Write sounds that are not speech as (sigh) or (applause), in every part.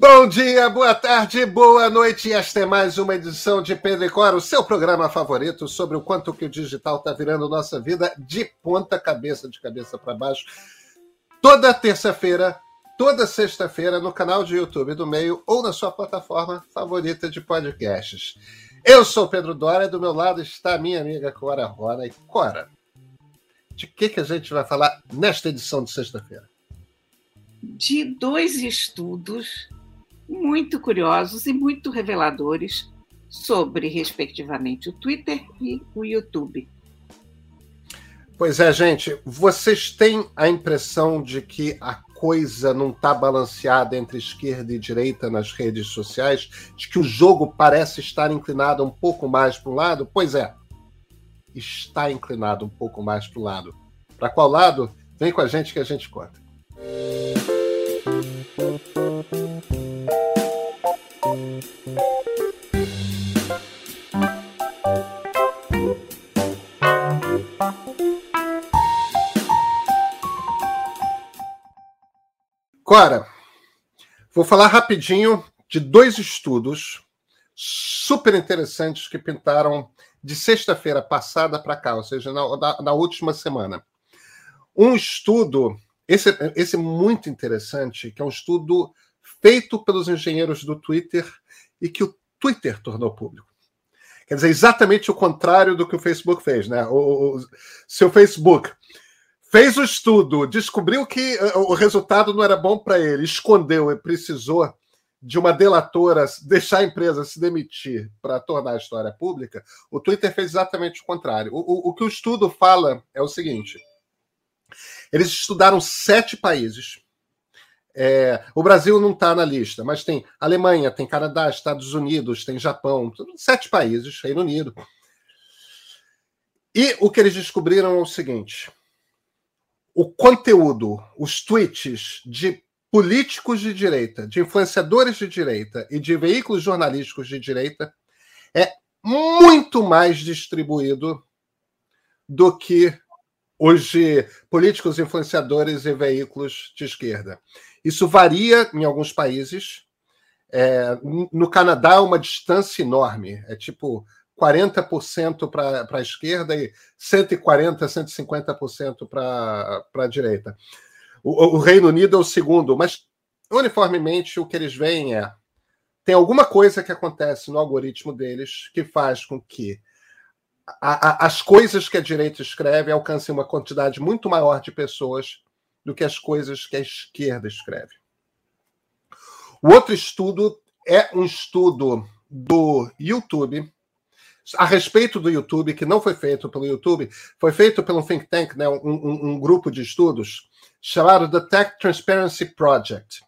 Bom dia, boa tarde, boa noite. Esta é mais uma edição de Pedro e Cora, o seu programa favorito sobre o quanto que o digital está virando nossa vida de ponta cabeça, de cabeça para baixo. Toda terça-feira, toda sexta-feira, no canal de YouTube do Meio ou na sua plataforma favorita de podcasts. Eu sou Pedro Dória e do meu lado está a minha amiga Cora Rona. E Cora, de que, que a gente vai falar nesta edição de sexta-feira? De dois estudos muito curiosos e muito reveladores sobre, respectivamente, o Twitter e o YouTube. Pois é, gente, vocês têm a impressão de que a coisa não está balanceada entre esquerda e direita nas redes sociais? De que o jogo parece estar inclinado um pouco mais para um lado? Pois é, está inclinado um pouco mais para o lado. Para qual lado? Vem com a gente que a gente conta. Cora, vou falar rapidinho de dois estudos super interessantes que pintaram de sexta-feira passada para cá, ou seja, na, na, na, última semana. Um estudo, esse, esse muito interessante, que é um estudo feito pelos engenheiros do Twitter e que o Twitter tornou público. Quer dizer, exatamente o contrário do que o Facebook fez, né? O, o seu Facebook fez o estudo, descobriu que eh, o resultado não era bom para ele, escondeu e precisou de uma delatora deixar a empresa se demitir para tornar a história pública, o Twitter fez exatamente o contrário. O, o, o que o estudo fala é o seguinte: eles estudaram sete países. É, o Brasil não está na lista, mas tem Alemanha, tem Canadá, Estados Unidos, tem Japão, sete países, Reino Unido. E o que eles descobriram é o seguinte: o conteúdo, os tweets de políticos de direita, de influenciadores de direita e de veículos jornalísticos de direita é muito mais distribuído do que de políticos, influenciadores e veículos de esquerda. Isso varia em alguns países. É, no Canadá é uma distância enorme. É tipo 40% para a esquerda e 140%, 150% para a direita. O, o, Reino Unido é o segundo, mas uniformemente o que eles veem é tem alguma coisa que acontece no algoritmo deles que faz com que a, a, as coisas que a direita escreve alcancem uma quantidade muito maior de pessoas do que as coisas que a esquerda escreve. O outro estudo é um estudo do YouTube a respeito do YouTube, que não foi feito pelo YouTube, foi feito pelo think tank, né, um, um, um grupo de estudos chamado The Tech Transparency Project.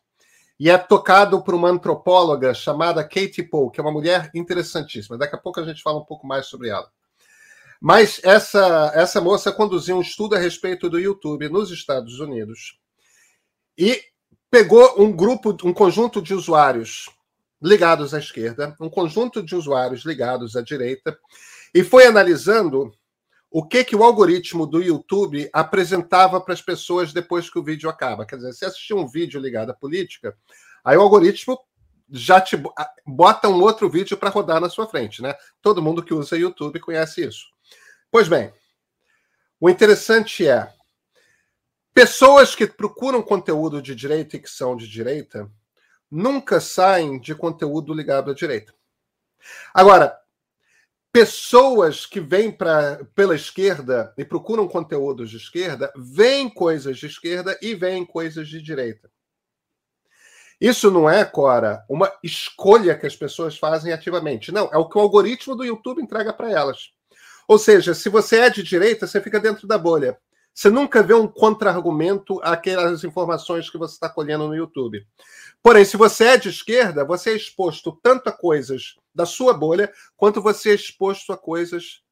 E é tocado por uma antropóloga chamada Katie Poe, que é uma mulher interessantíssima. Daqui a pouco a gente fala um pouco mais sobre ela. Mas essa, essa moça conduziu um estudo a respeito do YouTube nos Estados Unidos e pegou um grupo, um conjunto de usuários ligados à esquerda, um conjunto de usuários ligados à direita, e foi analisando o que, que o algoritmo do YouTube apresentava para as pessoas depois que o vídeo acaba. Quer dizer, se assistir um vídeo ligado à política, aí o algoritmo já te bota um outro vídeo para rodar na sua frente, né? Todo mundo que usa YouTube conhece isso. Pois bem, o interessante é pessoas que procuram conteúdo de direita e que são de direita nunca saem de conteúdo ligado à direita. Agora, pessoas que vêm pra, pela esquerda e procuram conteúdos de esquerda, veem coisas de esquerda e veem coisas de direita. Isso não é, Cora, uma escolha que as pessoas fazem ativamente. Não, é o que o algoritmo do YouTube entrega para elas. Ou seja, se você é de direita, você fica dentro da bolha. Você nunca vê um contra-argumento àquelas informações que você está colhendo no YouTube. Porém, se você é de esquerda, você é exposto tanto a coisas da sua bolha, quanto você é exposto a coisas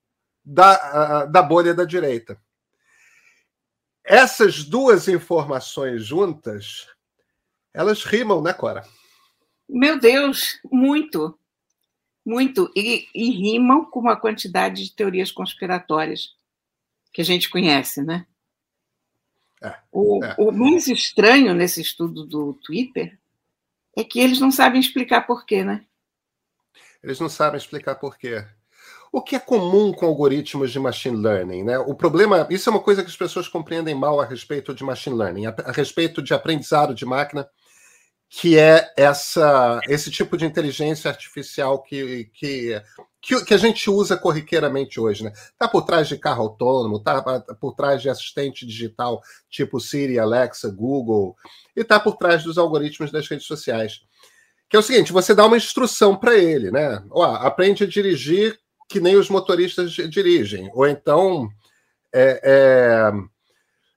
da, da bolha da direita. Essas duas informações juntas, elas rimam, né, Cora? Meu Deus, muito. Muito. E, e rimam com uma quantidade de teorias conspiratórias que a gente conhece, né? É, o, é. o mais estranho nesse estudo do Twitter é que eles não sabem explicar por quê, né? Eles não sabem explicar por quê. O que é comum com algoritmos de machine learning, né? O problema, isso é uma coisa que as pessoas compreendem mal a respeito de machine learning, a, a respeito de aprendizado de máquina, que é essa, esse tipo de inteligência artificial que, que, que, que a gente usa corriqueiramente hoje, né? Tá por trás de carro autônomo, tá por trás de assistente digital tipo Siri, Alexa, Google, e tá por trás dos algoritmos das redes sociais. Que é o seguinte, você dá uma instrução para ele, né? Ó, aprende a dirigir que nem os motoristas dirigem. Ou então, é, é,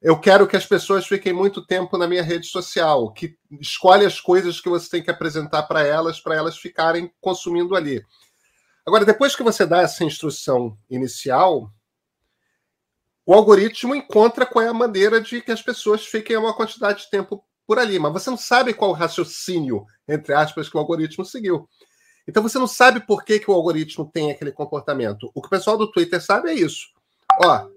eu quero que as pessoas fiquem muito tempo na minha rede social, que escolhe as coisas que você tem que apresentar para elas, para elas ficarem consumindo ali. Agora, depois que você dá essa instrução inicial, o algoritmo encontra qual é a maneira de que as pessoas fiquem uma quantidade de tempo por ali, mas você não sabe qual o raciocínio, entre aspas, que o algoritmo seguiu. Então você não sabe por que, que o algoritmo tem aquele comportamento. O que o pessoal do Twitter sabe é isso. Ó,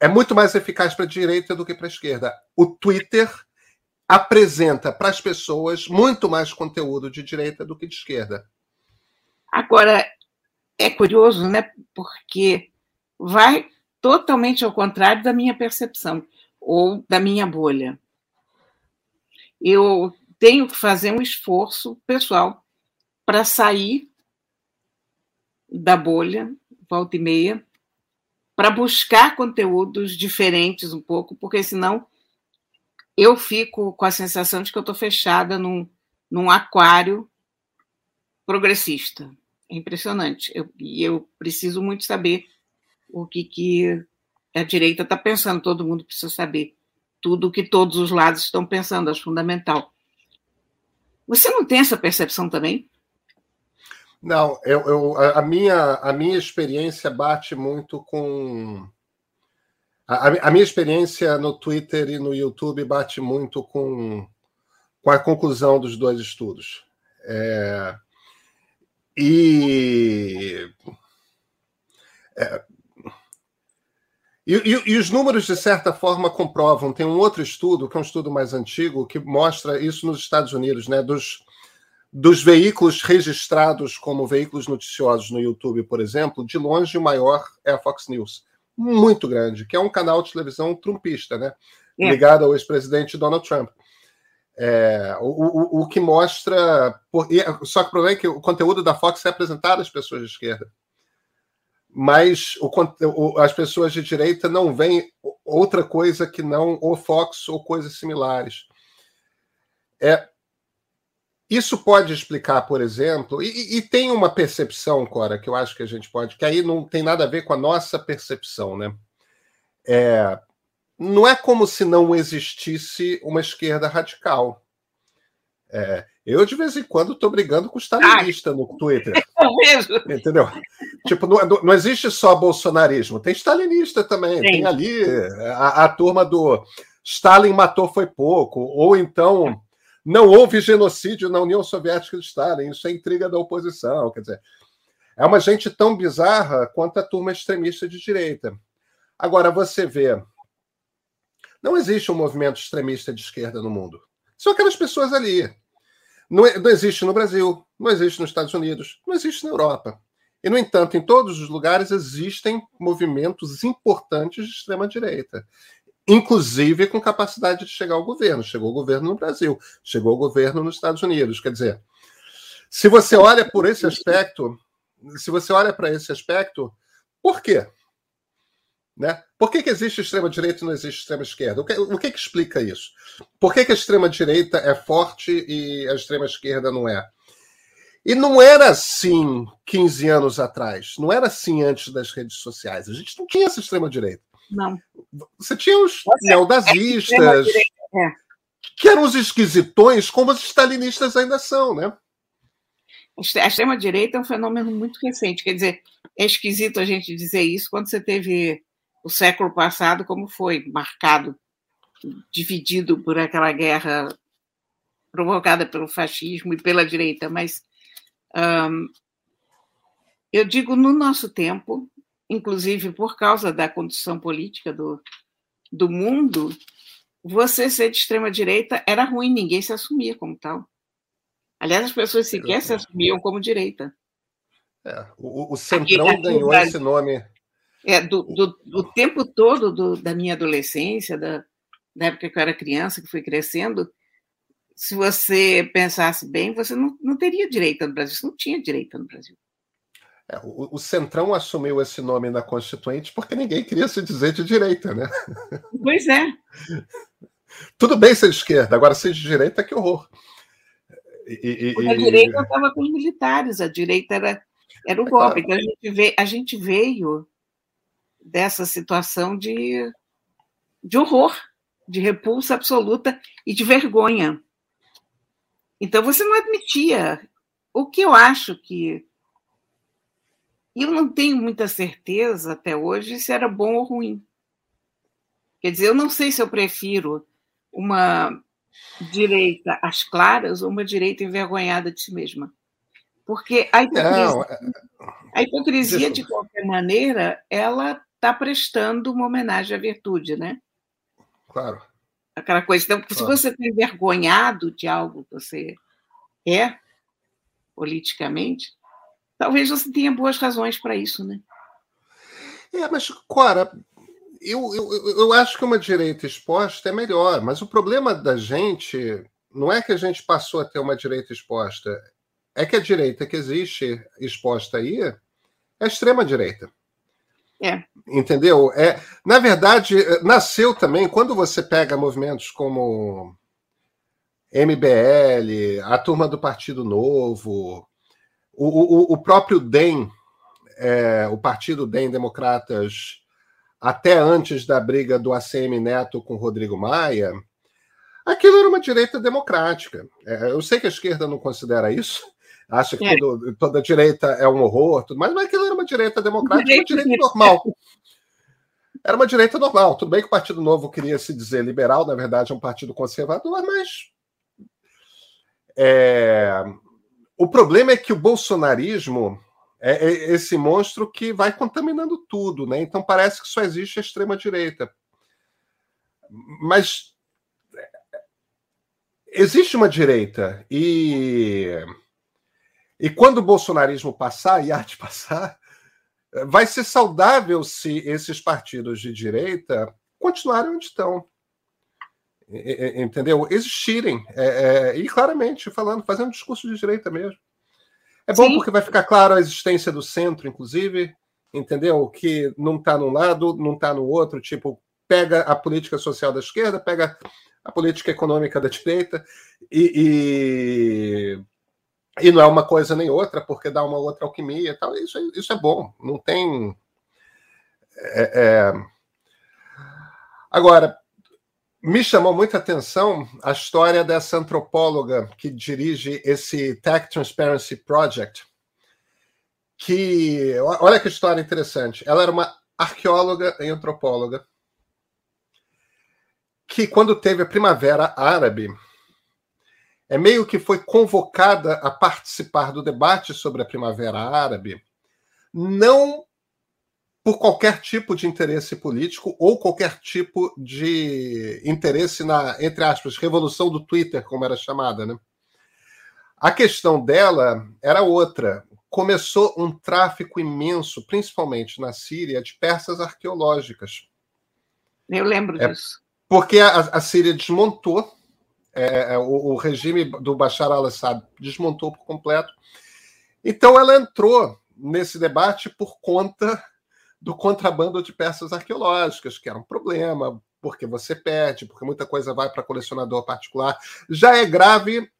é muito mais eficaz para a direita do que para a esquerda. O Twitter apresenta para as pessoas muito mais conteúdo de direita do que de esquerda. Agora, é curioso, né? Porque vai totalmente ao contrário da minha percepção ou da minha bolha. Eu tenho que fazer um esforço pessoal para sair da bolha, volta e meia, para buscar conteúdos diferentes um pouco, porque senão eu fico com a sensação de que eu estou fechada num, num aquário progressista. É impressionante. Eu, e eu preciso muito saber o que, que a direita está pensando. Todo mundo precisa saber tudo o que todos os lados estão pensando, acho fundamental. Você não tem essa percepção também? Não, eu, eu, a, minha, a minha experiência bate muito com. A, a, minha experiência no Twitter e no YouTube bate muito com, com a conclusão dos dois estudos. É, e, é, e, e, e, os números, de certa forma, comprovam. Tem um outro estudo, que é um estudo mais antigo, que mostra isso nos Estados Unidos, né? Dos, dos veículos registrados como veículos noticiosos no YouTube, por exemplo, de longe o maior é a Fox News. Muito grande, que é um canal de televisão trumpista, né? É. Ligado ao ex-presidente Donald Trump. É, o, o, o, que mostra. Só que o problema é que o conteúdo da Fox é apresentado às pessoas de esquerda. Mas o, as pessoas de direita não veem outra coisa que não o Fox ou coisas similares. É, isso pode explicar, por exemplo, e, e, tem uma percepção, Cora, que eu acho que a gente pode, que aí não tem nada a ver com a nossa percepção, né? É, não é como se não existisse uma esquerda radical. É, eu, de vez em quando, estou brigando com o stalinista no Twitter. (laughs) É Entendeu? Tipo, não, não, existe só bolsonarismo, tem stalinista também. Sim. Tem ali a, a turma do Stalin matou foi pouco, ou então não houve genocídio na União Soviética de Stalin, isso é intriga da oposição. Quer dizer, é uma gente tão bizarra quanto a turma extremista de direita. Agora, você vê, não existe um movimento extremista de esquerda no mundo. São aquelas pessoas ali. Não, não existe no Brasil, não existe nos Estados Unidos, não existe na Europa. E, no entanto, em todos os lugares existem movimentos importantes de extrema-direita inclusive com capacidade de chegar ao governo. Chegou o governo no Brasil, chegou o governo nos Estados Unidos. Quer dizer, se você olha por esse aspecto, se você olha para esse aspecto, por quê? Né? Por que, que existe extrema-direita e não existe extrema-esquerda? O, que, o que, que explica isso? Por que, que a extrema-direita é forte e a extrema-esquerda não é? E não era assim 15 anos atrás, não era assim antes das redes sociais. A gente não tinha essa extrema-direita. Não. Você tinha os neodazistas, é, é. que eram os esquisitões, como os stalinistas ainda são, né? A extrema-direita é um fenômeno muito recente. Quer dizer, é esquisito a gente dizer isso quando você teve o século passado, como foi marcado, dividido por aquela guerra provocada pelo fascismo e pela direita. Mas eu digo, no nosso tempo, inclusive por causa da condição política do, do mundo, você ser de extrema-direita era ruim, ninguém se assumia como tal. Aliás, as pessoas sequer se assumiam como direita. É, o, o Centrão ganhou esse nome. É, do, do, do tempo todo do, da minha adolescência, da, da época que eu era criança, que fui crescendo, se você pensasse bem, você não, não teria direita no Brasil, você não tinha direita no Brasil. É, o, o, Centrão assumiu esse nome na Constituinte porque ninguém queria se dizer de direita, né? Pois é. Tudo bem ser de esquerda, agora ser de direita, que horror. E, e, a direita estava com os militares, a direita era, era o é golpe. Então a gente, veio, a gente veio dessa situação de, de horror, de repulsa absoluta e de vergonha. Então você não admitia. O que eu acho que. Eu não tenho muita certeza até hoje se era bom ou ruim. Quer dizer, eu não sei se eu prefiro uma direita às claras ou uma direita envergonhada de si mesma. Porque a hipocrisia, não, é, a hipocrisia de qualquer maneira, ela está prestando uma homenagem à virtude, né? Claro. Aquela coisa. Então, claro. se você está envergonhado de algo que você é politicamente, talvez você tenha boas razões para isso, né? É, mas, Cora, eu, eu, eu acho que uma direita exposta é melhor, mas o problema da gente não é que a gente passou a ter uma direita exposta, é que a direita que existe exposta aí é a extrema-direita. É. Entendeu? É, na verdade, nasceu também, quando você pega movimentos como MBL, a turma do Partido Novo, o, o, o próprio DEM, é, o Partido DEM Democratas até antes da briga do ACM Neto com Rodrigo Maia, aquilo era uma direita democrática. É, eu sei que a esquerda não considera isso, acha que é. todo, toda direita é um horror, tudo mais, mas aquilo era uma direita democrática, uma direita normal. Era uma direita normal. Tudo bem que o Partido Novo queria se dizer liberal, na verdade é um partido conservador, mas. É... O problema é que o bolsonarismo é, é esse monstro que vai contaminando tudo, né? Então parece que só existe a extrema direita. Mas existe uma direita e e quando o bolsonarismo passar e há de (laughs) passar, vai ser saudável se esses partidos de direita continuarem onde estão. Entendeu? Existirem. É, é, e claramente falando, fazendo discurso de direita mesmo. É bom Sim. porque vai ficar claro a existência do centro, inclusive, entendeu? Que não está num lado, não está no outro, tipo, pega a política social da esquerda, pega a política econômica da direita e, e, e não é uma coisa nem outra, porque dá uma outra alquimia e tal. Isso, isso é bom, não tem. É, é... Agora, me chamou muita atenção a história dessa antropóloga que dirige esse Tech Transparency Project, que olha que história interessante. Ela era uma arqueóloga e antropóloga que quando teve a Primavera Árabe é meio que foi convocada a participar do debate sobre a Primavera Árabe, não por qualquer tipo de interesse político ou qualquer tipo de interesse na, entre aspas, revolução do Twitter, como era chamada, né? A questão dela era outra. Começou um tráfico imenso, principalmente na Síria, de peças arqueológicas. Eu lembro é, disso. Porque a, a Síria desmontou, é, é o, o regime do Bashar al-Assad desmontou por completo. Então ela entrou nesse debate por conta do contrabando de peças arqueológicas, que era um problema, porque você perde, porque muita coisa vai para colecionador particular. Já é grave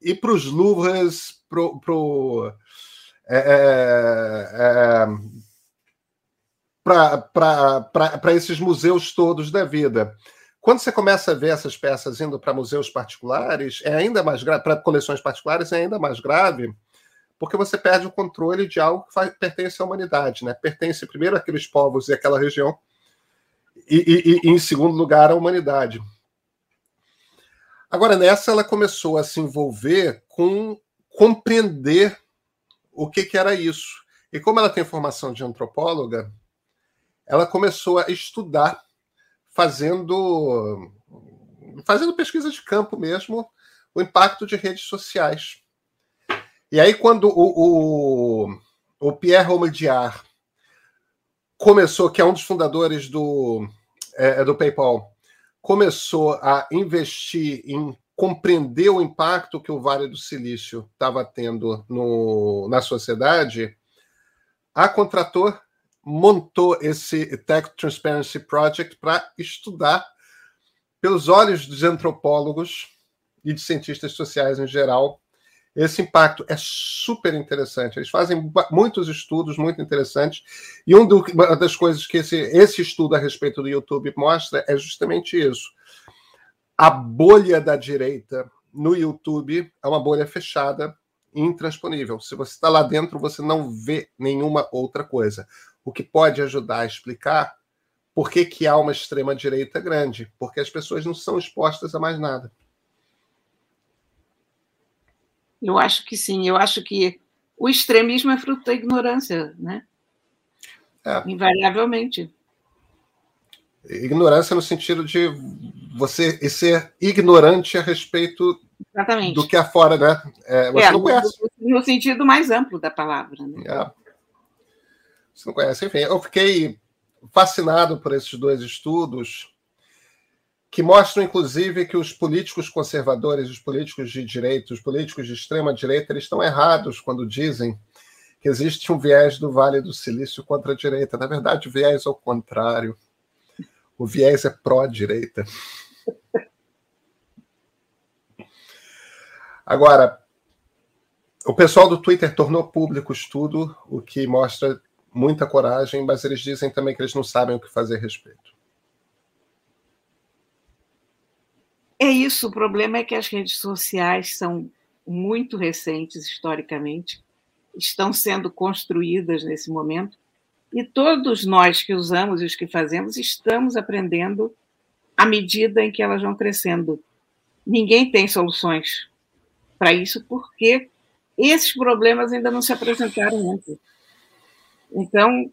e para os Louvres, pro, pro, é, é, é para esses museus todos da vida. Quando você começa a ver essas peças indo para museus particulares, é ainda mais grave, para coleções particulares, é ainda mais grave, porque você perde o controle de algo que faz, pertence à humanidade, né? Pertence primeiro àqueles povos e àquela região, e, e, e, em segundo lugar à humanidade. Agora, nessa, ela começou a se envolver com compreender o que, que era isso. E como ela tem formação de antropóloga, ela começou a estudar, fazendo, fazendo pesquisa de campo mesmo, o impacto de redes sociais. E aí, quando o, o, o Pierre Omidyar começou, que é um dos fundadores do, é, é, do PayPal, começou a investir em compreender o impacto que o Vale do Silício estava tendo no, na sociedade, a Contrator montou esse Tech Transparency Project para estudar, pelos olhos dos antropólogos e de cientistas sociais em geral, esse impacto é super interessante. Eles fazem muitos estudos muito interessantes. E uma das coisas que esse, esse estudo a respeito do YouTube mostra é justamente isso. A bolha da direita no YouTube é uma bolha fechada intransponível. Se você está lá dentro, você não vê nenhuma outra coisa. O que pode ajudar a explicar por que, que há uma extrema-direita grande. Porque as pessoas não são expostas a mais nada. Eu acho que sim. Eu acho que o extremismo é fruto da ignorância, né? É. Invariavelmente. Ignorância no sentido de você ser ignorante a respeito Exatamente. do que há fora, né? É, você é, não conhece. No sentido mais amplo da palavra. Né? É. Você não conhece. Enfim, eu fiquei fascinado por esses dois estudos que mostram, inclusive, que os políticos conservadores, os políticos de direita, os políticos de extrema direita, eles estão errados quando dizem que existe um viés do Vale do Silício contra a direita. Na verdade, o viés é o contrário. O viés é pró-direita. Agora, o pessoal do Twitter tornou público o estudo, o que mostra muita coragem, mas eles dizem também que eles não sabem o que fazer a respeito. É isso, o problema é que as redes sociais são muito recentes historicamente, estão sendo construídas nesse momento, e todos nós que usamos e os que fazemos estamos aprendendo à medida em que elas vão crescendo. Ninguém tem soluções para isso, porque esses problemas ainda não se apresentaram antes. Então,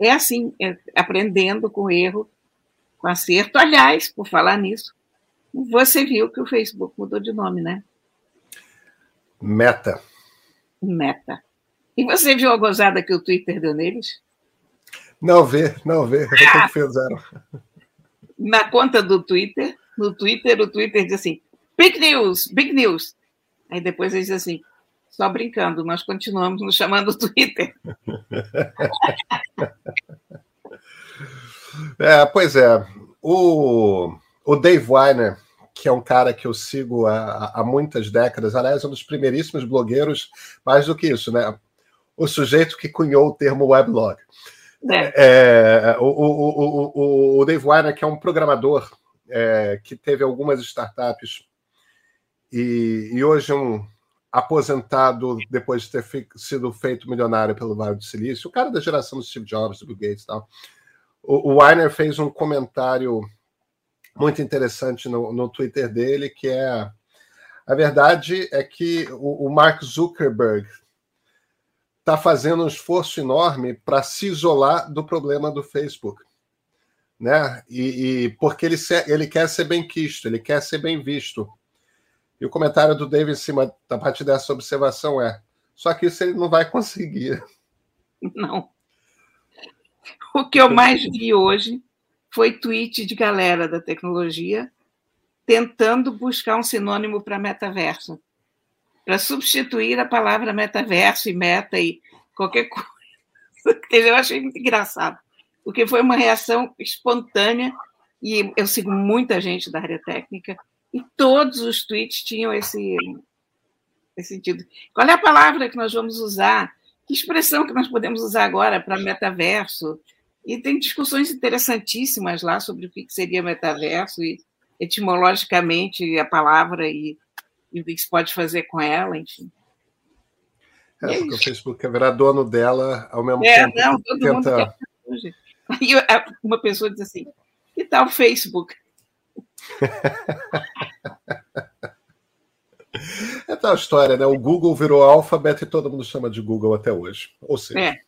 é assim, é aprendendo com erro, com acerto. Aliás, por falar nisso, você viu que o Facebook mudou de nome, né? Meta. Meta. E você viu a gozada que o Twitter deu neles? Não vê, não vê. O que, ah! fizeram? (laughs) Na conta do Twitter, no Twitter, o Twitter diz assim: Big News, Big News. Aí depois ele diz assim: só brincando, nós continuamos nos chamando Twitter. (laughs) É, pois é. O, o Dave Weiner, que é um cara que eu sigo há, há muitas décadas, aliás, é um dos primeiríssimos blogueiros, mais do que isso, né? O sujeito que cunhou o termo weblog. É. É, o, o, o, o, Dave Weiner, que é um programador é, que teve algumas startups e, e hoje um aposentado depois de ter sido feito milionário pelo Vale do Silício, o cara da geração do Steve Jobs, do Bill Gates e tal. O, o Weiner fez um comentário muito interessante no, no Twitter dele, que é a verdade é que o, o Mark Zuckerberg está fazendo um esforço enorme para se isolar do problema do Facebook, né? E, e, porque ele, ele quer ser bem quisto, ele quer ser bem visto. E o comentário do David em cima da parte dessa observação é: só que isso ele não vai conseguir. (laughs) Não. O que eu mais vi hoje foi tweet de galera da tecnologia tentando buscar um sinônimo para metaverso, para substituir a palavra metaverso e meta e qualquer coisa. (laughs) Eu achei muito engraçado, porque foi uma reação espontânea e eu sigo muita gente da área técnica e todos os tweets tinham esse, esse sentido. Qual é a palavra que nós vamos usar? Que expressão que nós podemos usar agora para metaverso? E tem discussões interessantíssimas lá sobre o que seria metaverso e etimologicamente a palavra e, e o que se pode fazer com ela, enfim. É, é porque o Facebook é virar dono dela ao mesmo é, tempo. Não, todo tenta... mundo quer. Aí uma pessoa diz assim: que tal o Facebook? (laughs) é tal história, né? O Google virou alfabeto e todo mundo chama de Google até hoje. Ou seja, é.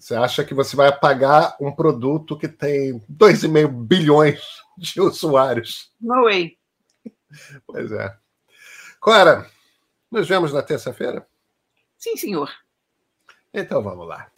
Você acha que você vai apagar um produto que tem 2,5 bilhões de usuários? No way. Pois é. Clara, Nos vemos na terça-feira? Sim, senhor. Então vamos lá.